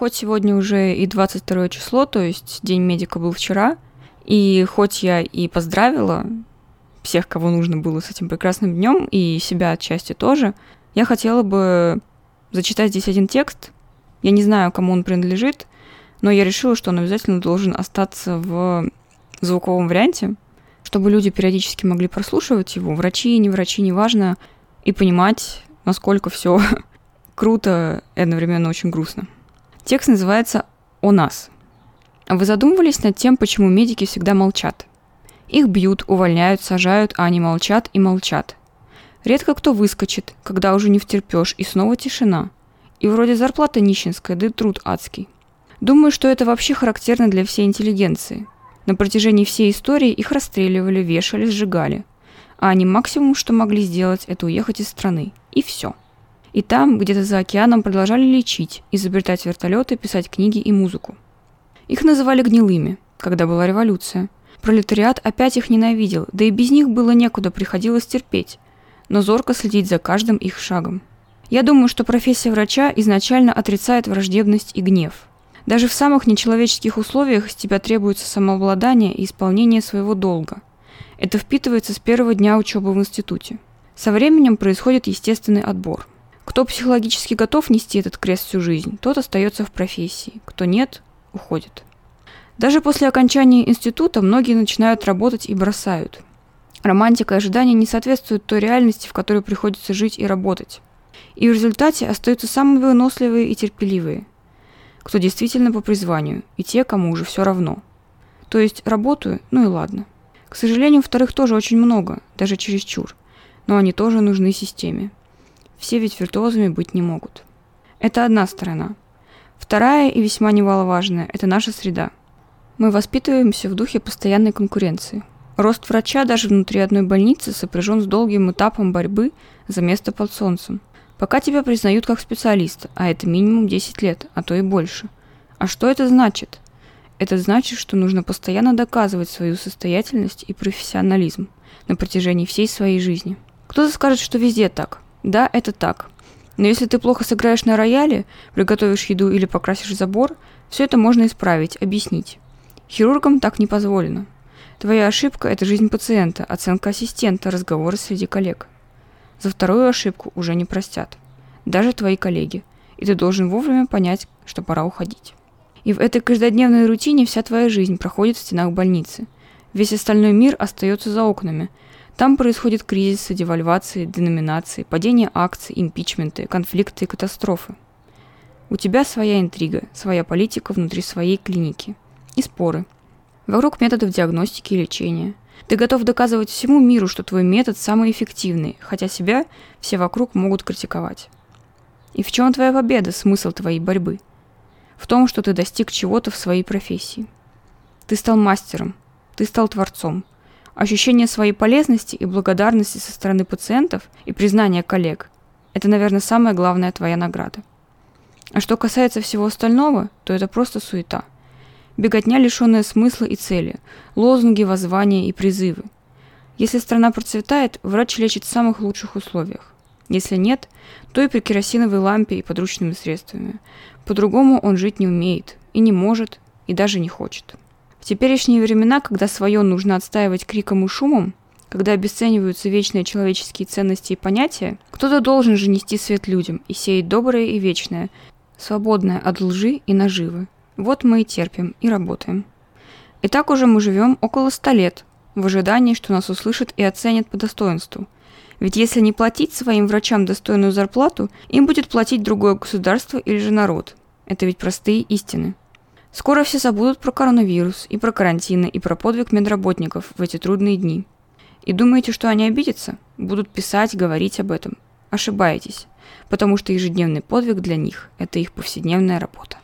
Хоть сегодня уже и 22 число, то есть День медика был вчера, и хоть я и поздравила всех, кого нужно было с этим прекрасным днем, и себя отчасти тоже, я хотела бы зачитать здесь один текст. Я не знаю, кому он принадлежит, но я решила, что он обязательно должен остаться в звуковом варианте, чтобы люди периодически могли прослушивать его, врачи, не врачи, неважно, и понимать, насколько все круто и одновременно очень грустно. Текст называется «О нас». Вы задумывались над тем, почему медики всегда молчат? Их бьют, увольняют, сажают, а они молчат и молчат. Редко кто выскочит, когда уже не втерпешь, и снова тишина. И вроде зарплата нищенская, да и труд адский. Думаю, что это вообще характерно для всей интеллигенции. На протяжении всей истории их расстреливали, вешали, сжигали. А они максимум, что могли сделать, это уехать из страны. И все. И там, где-то за океаном, продолжали лечить, изобретать вертолеты, писать книги и музыку. Их называли гнилыми, когда была революция. Пролетариат опять их ненавидел, да и без них было некуда, приходилось терпеть, но зорко следить за каждым их шагом. Я думаю, что профессия врача изначально отрицает враждебность и гнев. Даже в самых нечеловеческих условиях с тебя требуется самообладание и исполнение своего долга. Это впитывается с первого дня учебы в институте. Со временем происходит естественный отбор. Кто психологически готов нести этот крест всю жизнь, тот остается в профессии. Кто нет, уходит. Даже после окончания института многие начинают работать и бросают. Романтика и ожидания не соответствуют той реальности, в которой приходится жить и работать. И в результате остаются самые выносливые и терпеливые, кто действительно по призванию, и те, кому уже все равно. То есть работаю, ну и ладно. К сожалению, вторых тоже очень много, даже чересчур, но они тоже нужны системе. Все ведь виртуозами быть не могут. Это одна сторона. Вторая и весьма немаловажная – это наша среда. Мы воспитываемся в духе постоянной конкуренции. Рост врача даже внутри одной больницы сопряжен с долгим этапом борьбы за место под солнцем. Пока тебя признают как специалиста, а это минимум 10 лет, а то и больше. А что это значит? Это значит, что нужно постоянно доказывать свою состоятельность и профессионализм на протяжении всей своей жизни. Кто-то скажет, что везде так. Да, это так. Но если ты плохо сыграешь на рояле, приготовишь еду или покрасишь забор, все это можно исправить, объяснить. Хирургам так не позволено. Твоя ошибка – это жизнь пациента, оценка ассистента, разговоры среди коллег. За вторую ошибку уже не простят. Даже твои коллеги. И ты должен вовремя понять, что пора уходить. И в этой каждодневной рутине вся твоя жизнь проходит в стенах больницы. Весь остальной мир остается за окнами – там происходят кризисы, девальвации, деноминации, падение акций, импичменты, конфликты и катастрофы. У тебя своя интрига, своя политика внутри своей клиники. И споры. Вокруг методов диагностики и лечения. Ты готов доказывать всему миру, что твой метод самый эффективный, хотя себя все вокруг могут критиковать. И в чем твоя победа, смысл твоей борьбы? В том, что ты достиг чего-то в своей профессии. Ты стал мастером, ты стал творцом – Ощущение своей полезности и благодарности со стороны пациентов и признание коллег – это, наверное, самая главная твоя награда. А что касается всего остального, то это просто суета. Беготня, лишенная смысла и цели, лозунги, воззвания и призывы. Если страна процветает, врач лечит в самых лучших условиях. Если нет, то и при керосиновой лампе и подручными средствами. По-другому он жить не умеет, и не может, и даже не хочет. В теперешние времена, когда свое нужно отстаивать криком и шумом, когда обесцениваются вечные человеческие ценности и понятия, кто-то должен же нести свет людям и сеять доброе и вечное, свободное от лжи и наживы. Вот мы и терпим, и работаем. И так уже мы живем около ста лет, в ожидании, что нас услышат и оценят по достоинству. Ведь если не платить своим врачам достойную зарплату, им будет платить другое государство или же народ. Это ведь простые истины. Скоро все забудут про коронавирус, и про карантины, и про подвиг медработников в эти трудные дни. И думаете, что они обидятся? Будут писать, говорить об этом. Ошибаетесь, потому что ежедневный подвиг для них – это их повседневная работа.